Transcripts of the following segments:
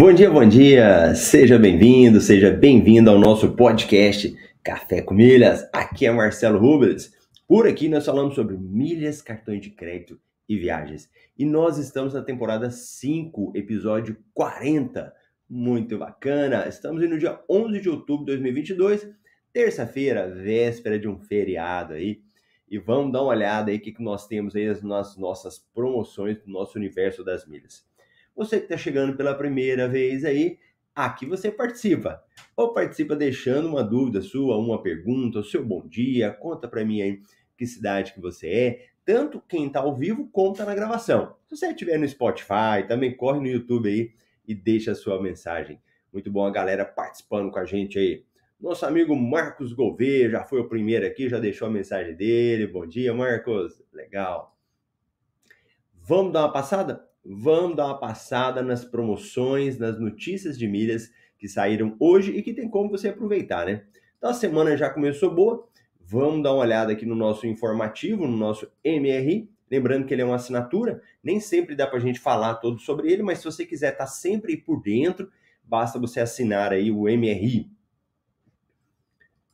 Bom dia, bom dia! Seja bem-vindo, seja bem-vindo ao nosso podcast Café com Milhas. Aqui é Marcelo Rubens. Por aqui nós falamos sobre milhas, cartões de crédito e viagens. E nós estamos na temporada 5, episódio 40. Muito bacana! Estamos no dia 11 de outubro de 2022, terça-feira, véspera de um feriado aí. E vamos dar uma olhada aí o que, que nós temos aí nas nossas promoções do nosso universo das milhas. Você que está chegando pela primeira vez aí, aqui você participa. Ou participa deixando uma dúvida sua, uma pergunta, o seu bom dia, conta para mim aí que cidade que você é, tanto quem está ao vivo como está na gravação. Se você estiver no Spotify, também corre no YouTube aí e deixa a sua mensagem. Muito bom a galera participando com a gente aí. Nosso amigo Marcos Gouveia já foi o primeiro aqui, já deixou a mensagem dele. Bom dia, Marcos. Legal. Vamos dar uma passada? Vamos dar uma passada nas promoções, nas notícias de milhas que saíram hoje e que tem como você aproveitar, né? Então a semana já começou boa. Vamos dar uma olhada aqui no nosso informativo, no nosso MRI. Lembrando que ele é uma assinatura, nem sempre dá para a gente falar todo sobre ele, mas se você quiser estar tá sempre por dentro, basta você assinar aí o MRI.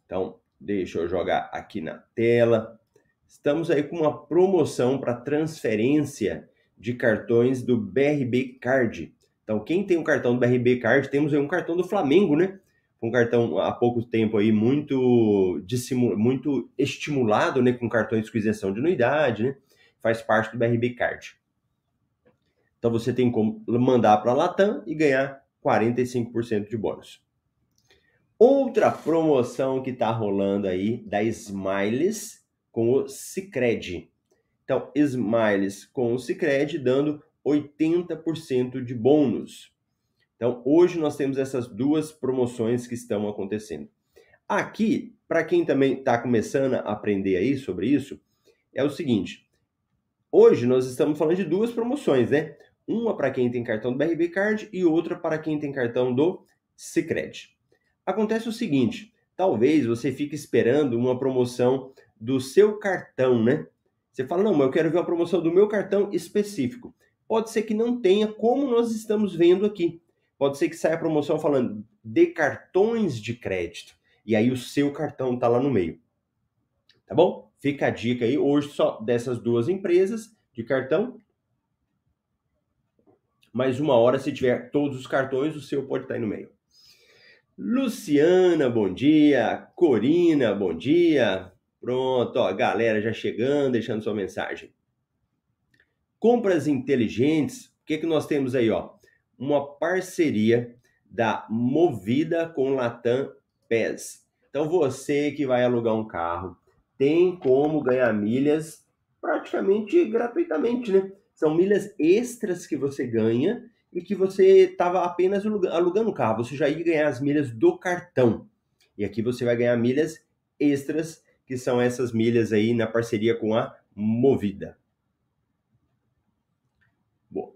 Então, deixa eu jogar aqui na tela. Estamos aí com uma promoção para transferência de cartões do BRB Card. Então, quem tem um cartão do BRB Card, temos aí um cartão do Flamengo, né? Um cartão há pouco tempo aí muito, muito estimulado, né? Com cartões com isenção de anuidade, né? Faz parte do BRB Card. Então, você tem como mandar para a Latam e ganhar 45% de bônus. Outra promoção que está rolando aí da Smiles com o Cicred. Então, Smiles com o Cicred dando 80% de bônus. Então, hoje nós temos essas duas promoções que estão acontecendo. Aqui, para quem também está começando a aprender aí sobre isso, é o seguinte: hoje nós estamos falando de duas promoções, né? Uma para quem tem cartão do BRB Card e outra para quem tem cartão do Cicred. Acontece o seguinte: talvez você fique esperando uma promoção do seu cartão, né? Você fala, não, mas eu quero ver a promoção do meu cartão específico. Pode ser que não tenha, como nós estamos vendo aqui. Pode ser que saia a promoção falando de cartões de crédito. E aí o seu cartão está lá no meio. Tá bom? Fica a dica aí, hoje só dessas duas empresas de cartão. Mais uma hora, se tiver todos os cartões, o seu pode estar tá aí no meio. Luciana, bom dia. Corina, bom dia. Pronto, ó, galera já chegando, deixando sua mensagem. Compras inteligentes, o que, que nós temos aí, ó? Uma parceria da Movida com Latam PES. Então você que vai alugar um carro, tem como ganhar milhas praticamente gratuitamente, né? São milhas extras que você ganha e que você estava apenas alugando o carro. Você já ia ganhar as milhas do cartão. E aqui você vai ganhar milhas extras que são essas milhas aí na parceria com a Movida. Bom.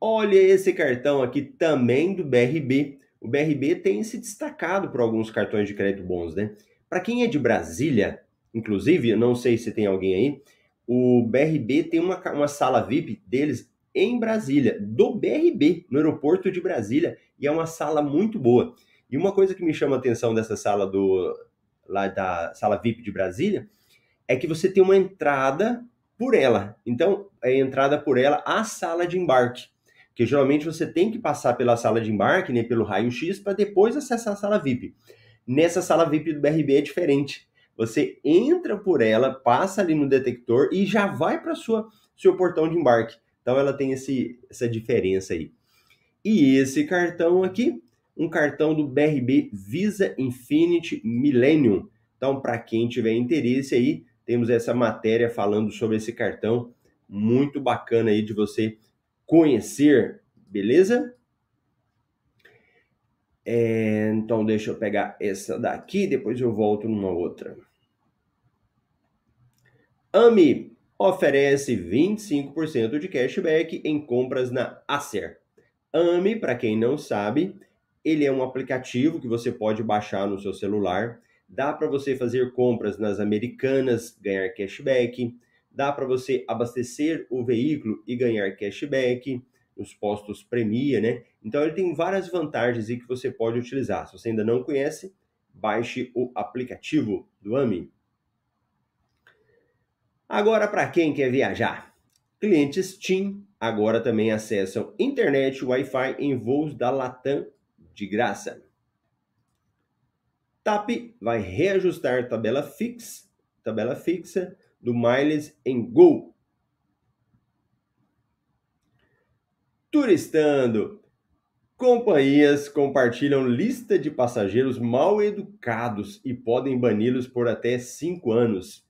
Olha esse cartão aqui também do BRB. O BRB tem se destacado por alguns cartões de crédito bons, né? Para quem é de Brasília, inclusive, eu não sei se tem alguém aí, o BRB tem uma, uma sala VIP deles em Brasília, do BRB, no aeroporto de Brasília, e é uma sala muito boa. E uma coisa que me chama a atenção dessa sala do, lá da sala VIP de Brasília, é que você tem uma entrada por ela. Então, é entrada por ela à sala de embarque. Que geralmente você tem que passar pela sala de embarque, né, pelo raio-x, para depois acessar a sala VIP. Nessa sala VIP do BRB é diferente. Você entra por ela, passa ali no detector e já vai para sua seu portão de embarque. Então ela tem esse, essa diferença aí. E esse cartão aqui um cartão do BRB Visa Infinity Millennium. Então, para quem tiver interesse aí, temos essa matéria falando sobre esse cartão muito bacana aí de você conhecer, beleza? É, então, deixa eu pegar essa daqui, depois eu volto numa outra. AMI oferece 25% de cashback em compras na Acer. AMI, para quem não sabe, ele é um aplicativo que você pode baixar no seu celular. Dá para você fazer compras nas americanas, ganhar cashback. Dá para você abastecer o veículo e ganhar cashback. nos postos Premia, né? Então ele tem várias vantagens aí que você pode utilizar. Se você ainda não conhece, baixe o aplicativo do AMI. Agora, para quem quer viajar, clientes TIM agora também acessam internet Wi-Fi em voos da Latam de graça. TAP vai reajustar tabela fixa, tabela fixa do Miles em Gol. Turistando. Companhias compartilham lista de passageiros mal educados e podem bani-los por até cinco anos.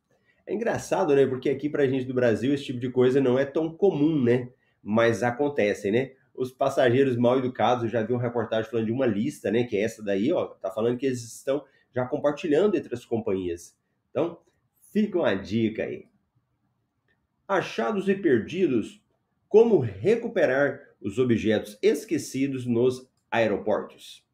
É engraçado, né? Porque aqui pra gente do Brasil esse tipo de coisa não é tão comum, né? Mas acontecem, né? Os passageiros mal educados, eu já vi uma reportagem falando de uma lista, né? Que é essa daí, ó. Tá falando que eles estão já compartilhando entre as companhias. Então, fica uma dica aí. Achados e perdidos. Como recuperar os objetos esquecidos nos aeroportos.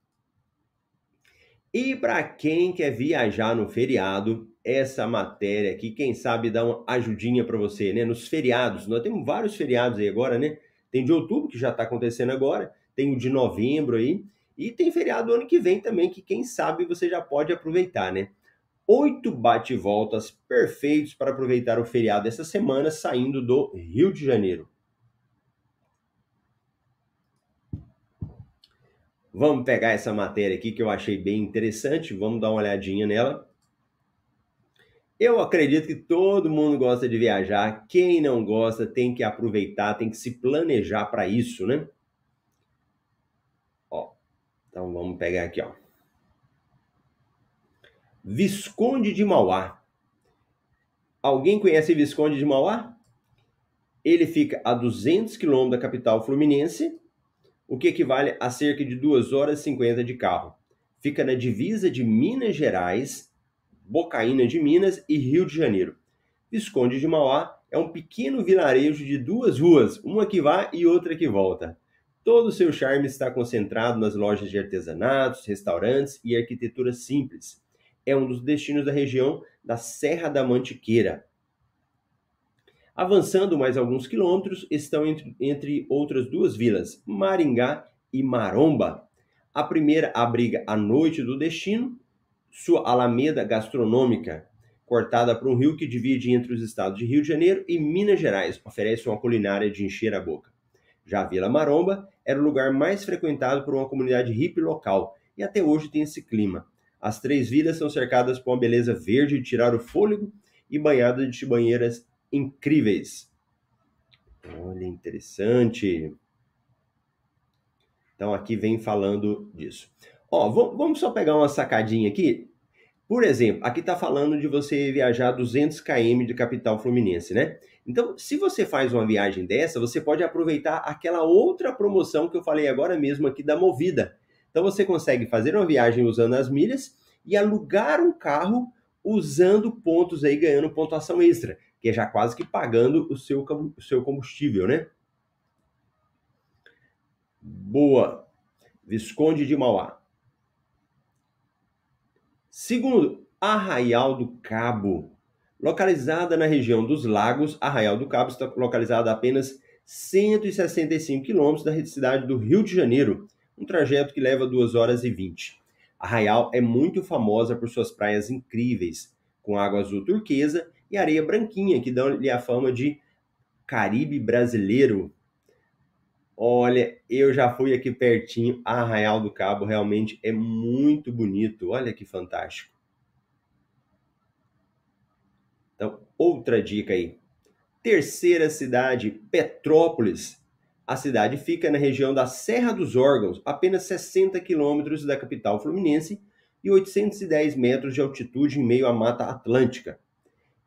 E para quem quer viajar no feriado, essa matéria aqui, quem sabe dá uma ajudinha para você, né? Nos feriados, nós temos vários feriados aí agora, né? Tem de outubro, que já está acontecendo agora, tem o de novembro aí, e tem feriado ano que vem também, que quem sabe você já pode aproveitar, né? Oito bate-voltas perfeitos para aproveitar o feriado essa semana, saindo do Rio de Janeiro. Vamos pegar essa matéria aqui que eu achei bem interessante, vamos dar uma olhadinha nela. Eu acredito que todo mundo gosta de viajar. Quem não gosta tem que aproveitar, tem que se planejar para isso, né? Ó, então vamos pegar aqui, ó. Visconde de Mauá. Alguém conhece Visconde de Mauá? Ele fica a 200 quilômetros da capital fluminense o que equivale a cerca de 2 horas e 50 de carro. Fica na divisa de Minas Gerais, Bocaína de Minas e Rio de Janeiro. Visconde de Mauá é um pequeno vilarejo de duas ruas, uma que vai e outra que volta. Todo o seu charme está concentrado nas lojas de artesanatos, restaurantes e arquitetura simples. É um dos destinos da região da Serra da Mantiqueira, Avançando mais alguns quilômetros, estão entre, entre outras duas vilas, Maringá e Maromba. A primeira abriga a noite do destino, sua alameda gastronômica, cortada por um rio que divide entre os estados de Rio de Janeiro e Minas Gerais, oferece uma culinária de encher a boca. Já a Vila Maromba era o lugar mais frequentado por uma comunidade hippie local e até hoje tem esse clima. As três vilas são cercadas por uma beleza verde de tirar o fôlego e banhadas de banheiras incríveis. Olha, interessante. Então aqui vem falando disso. Ó, vamos só pegar uma sacadinha aqui. Por exemplo, aqui está falando de você viajar 200 km de capital fluminense, né? Então, se você faz uma viagem dessa, você pode aproveitar aquela outra promoção que eu falei agora mesmo aqui da Movida. Então, você consegue fazer uma viagem usando as milhas e alugar um carro usando pontos aí, ganhando pontuação extra que é já quase que pagando o seu, o seu combustível, né? Boa. Visconde de Mauá. Segundo, Arraial do Cabo. Localizada na região dos Lagos, Arraial do Cabo está localizada a apenas 165 quilômetros da cidade do Rio de Janeiro, um trajeto que leva 2 horas e 20. Arraial é muito famosa por suas praias incríveis, com água azul turquesa e areia branquinha, que dão-lhe a fama de Caribe brasileiro. Olha, eu já fui aqui pertinho, Arraial do Cabo realmente é muito bonito. Olha que fantástico. Então, outra dica aí. Terceira cidade, Petrópolis. A cidade fica na região da Serra dos Órgãos, apenas 60 quilômetros da capital fluminense e 810 metros de altitude em meio à Mata Atlântica.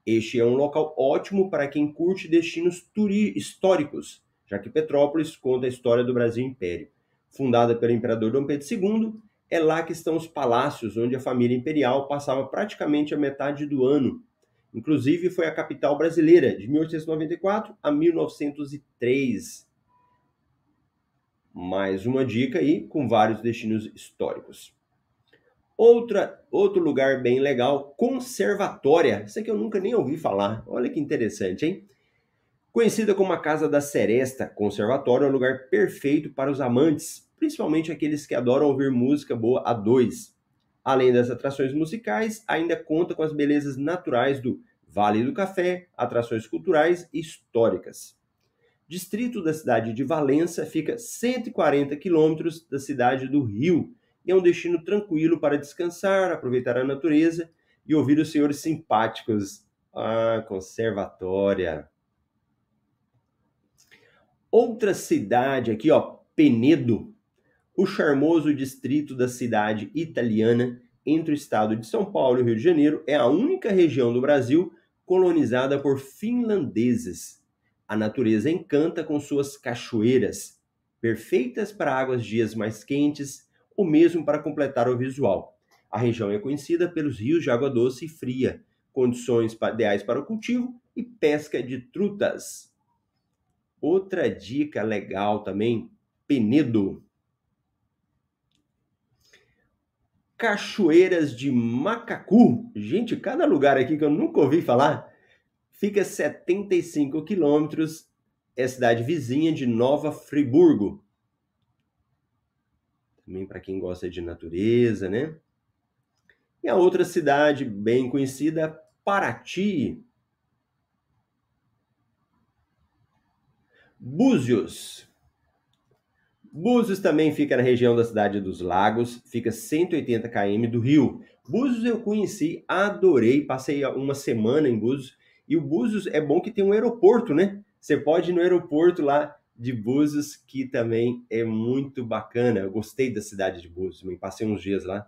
Este é um local ótimo para quem curte destinos históricos, já que Petrópolis conta a história do Brasil Império. Fundada pelo imperador Dom Pedro II, é lá que estão os palácios onde a família imperial passava praticamente a metade do ano. Inclusive foi a capital brasileira de 1894 a 1903. Mais uma dica aí com vários destinos históricos. Outra, outro lugar bem legal, conservatória. Isso aqui eu nunca nem ouvi falar. Olha que interessante, hein? Conhecida como a Casa da Seresta Conservatório, é um lugar perfeito para os amantes, principalmente aqueles que adoram ouvir música boa a dois. Além das atrações musicais, ainda conta com as belezas naturais do Vale do Café, atrações culturais e históricas. Distrito da cidade de Valença fica 140 quilômetros da cidade do Rio e é um destino tranquilo para descansar, aproveitar a natureza e ouvir os senhores simpáticos. Ah, conservatória. Outra cidade aqui, ó, Penedo, o charmoso distrito da cidade italiana entre o estado de São Paulo e o Rio de Janeiro, é a única região do Brasil colonizada por finlandeses. A natureza encanta com suas cachoeiras, perfeitas para águas dias mais quentes ou mesmo para completar o visual. A região é conhecida pelos rios de água doce e fria, condições ideais para o cultivo e pesca de trutas. Outra dica legal também, Penedo. Cachoeiras de Macacu. Gente, cada lugar aqui que eu nunca ouvi falar, fica 75 quilômetros, é cidade vizinha de Nova Friburgo. Também para quem gosta de natureza, né? E a outra cidade bem conhecida, Paraty. Búzios. Búzios também fica na região da cidade dos Lagos, fica 180 km do Rio. Búzios eu conheci, adorei, passei uma semana em Búzios. E o Búzios é bom que tem um aeroporto, né? Você pode ir no aeroporto lá de Búzios, que também é muito bacana. Eu gostei da cidade de Búzios, me passei uns dias lá.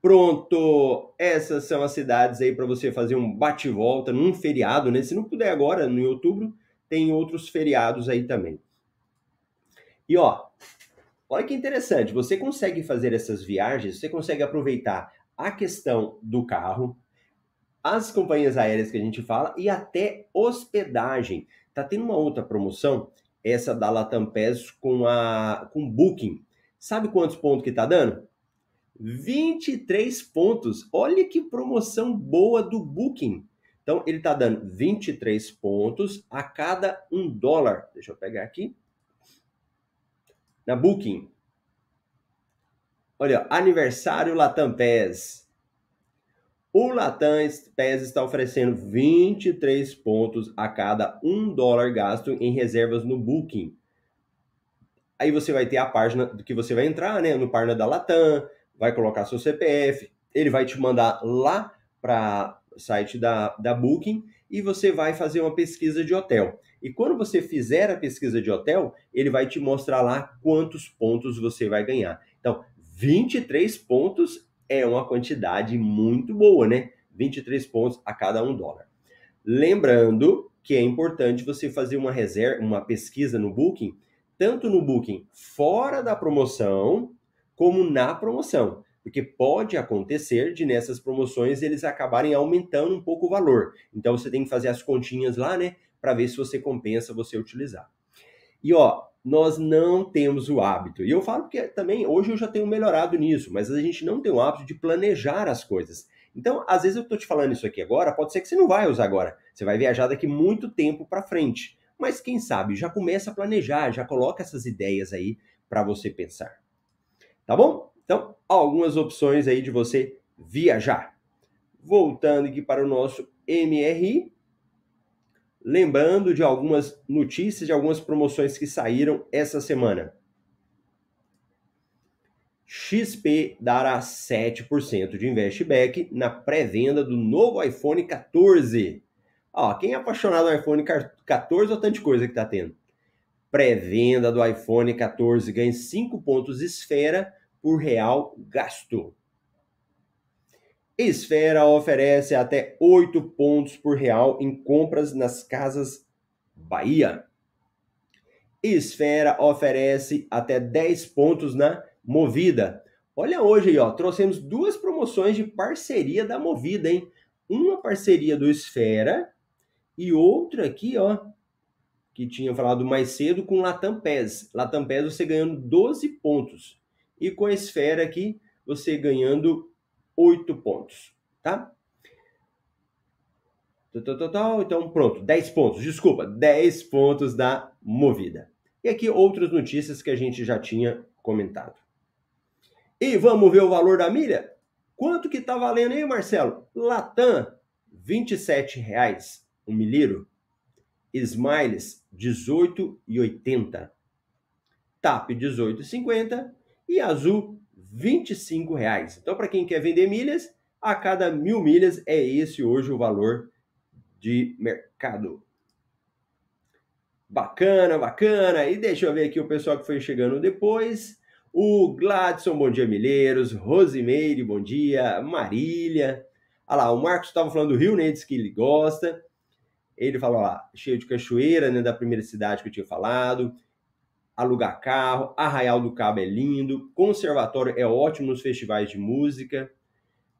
Pronto, essas são as cidades aí para você fazer um bate-volta num feriado, né? Se não puder agora, no outubro, tem outros feriados aí também. E ó, olha que interessante, você consegue fazer essas viagens, você consegue aproveitar a questão do carro, as companhias aéreas que a gente fala e até hospedagem. Tá tendo uma outra promoção, essa da Latam PES com a com Booking. Sabe quantos pontos que tá dando? 23 pontos. Olha que promoção boa do Booking. Então, ele está dando 23 pontos a cada um dólar. Deixa eu pegar aqui. Na Booking. Olha, aniversário Latam PES. O Latam PES está oferecendo 23 pontos a cada um dólar gasto em reservas no Booking. Aí você vai ter a página do que você vai entrar, né? No página da Latam, vai colocar seu CPF, ele vai te mandar lá para site da, da Booking e você vai fazer uma pesquisa de hotel. E quando você fizer a pesquisa de hotel, ele vai te mostrar lá quantos pontos você vai ganhar. Então, 23 pontos é uma quantidade muito boa, né? 23 pontos a cada um dólar. Lembrando que é importante você fazer uma reserva, uma pesquisa no Booking, tanto no Booking fora da promoção, como na promoção porque pode acontecer de nessas promoções eles acabarem aumentando um pouco o valor. Então você tem que fazer as continhas lá, né, para ver se você compensa você utilizar. E ó, nós não temos o hábito. E eu falo que também hoje eu já tenho melhorado nisso, mas a gente não tem o hábito de planejar as coisas. Então, às vezes eu estou te falando isso aqui agora, pode ser que você não vai usar agora. Você vai viajar daqui muito tempo para frente. Mas quem sabe, já começa a planejar, já coloca essas ideias aí para você pensar. Tá bom? Então, algumas opções aí de você viajar. Voltando aqui para o nosso MRI, lembrando de algumas notícias, de algumas promoções que saíram essa semana. XP dará 7% de investback na pré-venda do novo iPhone 14. Ó, quem é apaixonado no iPhone 14 ou tanta coisa que tá tendo? Pré-venda do iPhone 14 ganha 5 pontos esfera por real gasto. Esfera oferece até 8 pontos por real em compras nas casas Bahia. Esfera oferece até 10 pontos na Movida. Olha hoje aí, ó, trouxemos duas promoções de parceria da Movida, hein? Uma parceria do Esfera e outra aqui, ó, que tinha falado mais cedo com Latam PES. Latam você ganhando 12 pontos e com a esfera aqui você ganhando 8 pontos, tá? Então, pronto, 10 pontos, desculpa, 10 pontos da movida. E aqui outras notícias que a gente já tinha comentado. E vamos ver o valor da milha? Quanto que tá valendo aí, Marcelo? Latam, R$ 27,00 um milheiro. Smiles, R$ 18,80. TAP, R$ 18,50. E Azul, R$ 25,00. Então, para quem quer vender milhas, a cada mil milhas é esse hoje o valor de mercado. Bacana, bacana. E deixa eu ver aqui o pessoal que foi chegando depois. O Gladson, bom dia, Milheiros. Rosimeire, bom dia. Marília. Olha lá, o Marcos estava falando do Rio, né? Diz que ele gosta. Ele falou lá, cheio de cachoeira, né? Da primeira cidade que eu tinha falado. Alugar carro. Arraial do Cabo é lindo. Conservatório é ótimo nos festivais de música.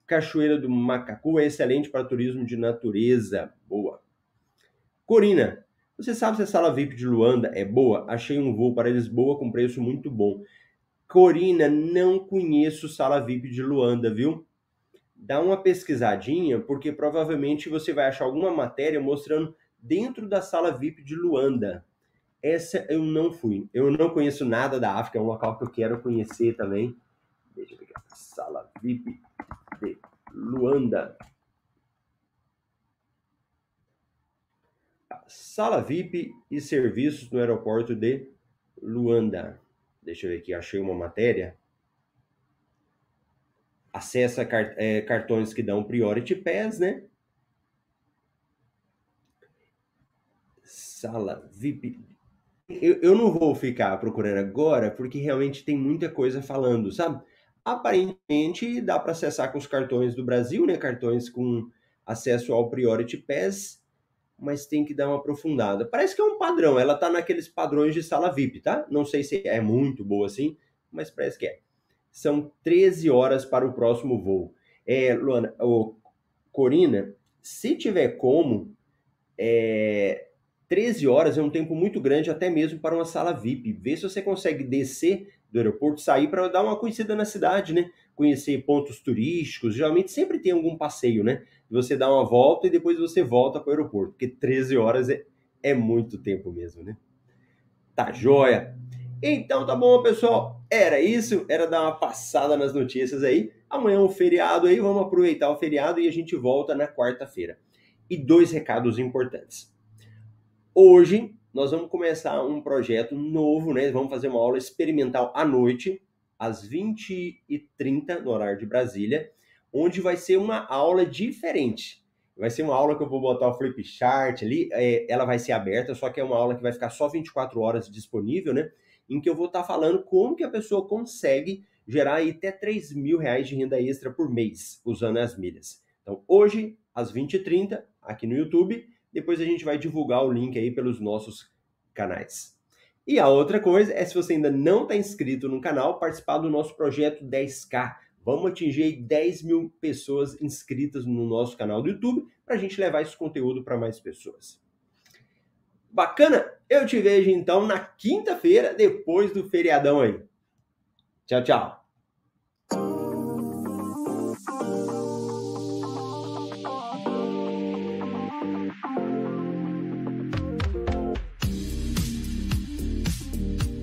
Cachoeira do Macacu é excelente para turismo de natureza. Boa. Corina, você sabe se a sala VIP de Luanda é boa? Achei um voo para Lisboa com preço muito bom. Corina, não conheço sala VIP de Luanda, viu? Dá uma pesquisadinha, porque provavelmente você vai achar alguma matéria mostrando dentro da sala VIP de Luanda. Essa eu não fui. Eu não conheço nada da África, é um local que eu quero conhecer também. Deixa eu aqui. Sala VIP de Luanda. Sala VIP e serviços no aeroporto de Luanda. Deixa eu ver aqui, achei uma matéria. Acessa cart é, cartões que dão Priority Pass, né? Sala VIP. Eu, eu não vou ficar procurando agora, porque realmente tem muita coisa falando, sabe? Aparentemente dá para acessar com os cartões do Brasil, né? Cartões com acesso ao Priority Pass, mas tem que dar uma aprofundada. Parece que é um padrão, ela tá naqueles padrões de sala VIP, tá? Não sei se é muito boa assim, mas parece que é. São 13 horas para o próximo voo. É, Luana, ô, Corina, se tiver como, é, 13 horas é um tempo muito grande até mesmo para uma sala VIP. Vê se você consegue descer do aeroporto, sair para dar uma conhecida na cidade, né? Conhecer pontos turísticos. Geralmente sempre tem algum passeio, né? Você dá uma volta e depois você volta para o aeroporto, porque 13 horas é, é muito tempo mesmo, né? Tá joia. Então tá bom, pessoal. Era isso, era dar uma passada nas notícias aí. Amanhã é um feriado aí, vamos aproveitar o feriado e a gente volta na quarta-feira. E dois recados importantes. Hoje nós vamos começar um projeto novo, né? Vamos fazer uma aula experimental à noite, às 20h30, no horário de Brasília, onde vai ser uma aula diferente. Vai ser uma aula que eu vou botar o flip chart ali, é, ela vai ser aberta, só que é uma aula que vai ficar só 24 horas disponível, né? Em que eu vou estar falando como que a pessoa consegue gerar aí até 3 mil reais de renda extra por mês usando as milhas. Então, hoje, às 20h30, aqui no YouTube, depois a gente vai divulgar o link aí pelos nossos canais. E a outra coisa é se você ainda não está inscrito no canal, participar do nosso projeto 10K. Vamos atingir 10 mil pessoas inscritas no nosso canal do YouTube para a gente levar esse conteúdo para mais pessoas. Bacana? Eu te vejo então na quinta-feira, depois do feriadão aí. Tchau, tchau.